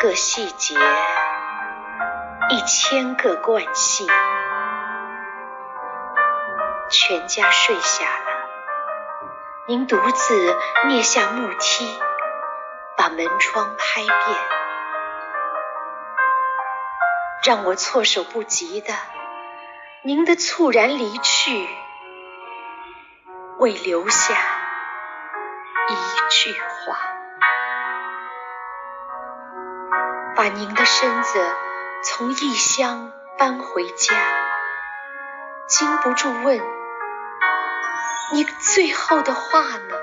个细节，一千个惯性。全家睡下了，您独自蹑下木梯，把门窗拍遍，让我措手不及的，您的猝然离去，未留下一句话，把您的身子从异乡搬回家，禁不住问。你最后的话呢？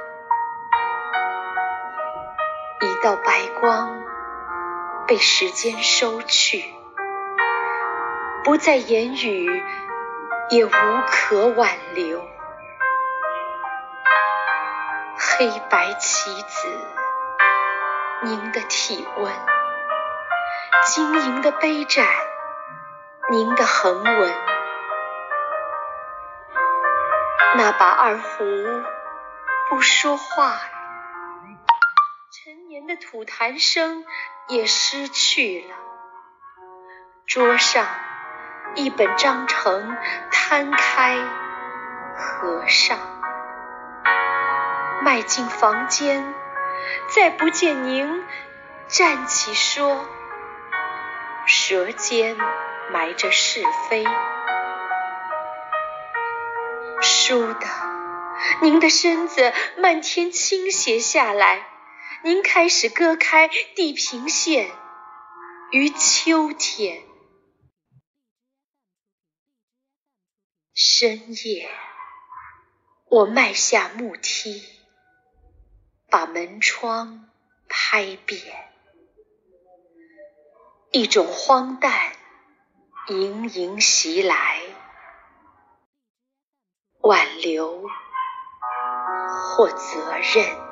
一道白光被时间收去，不再言语，也无可挽留。黑白棋子，您的体温，晶莹的杯盏，您的横纹。那把二胡不说话，陈年的吐痰声也失去了。桌上一本章程摊开合上，迈进房间，再不见您站起说，舌尖埋着是非。倏地，您的身子漫天倾斜下来，您开始割开地平线于秋天。深夜，我迈下木梯，把门窗拍扁，一种荒诞盈盈袭来。挽留或责任。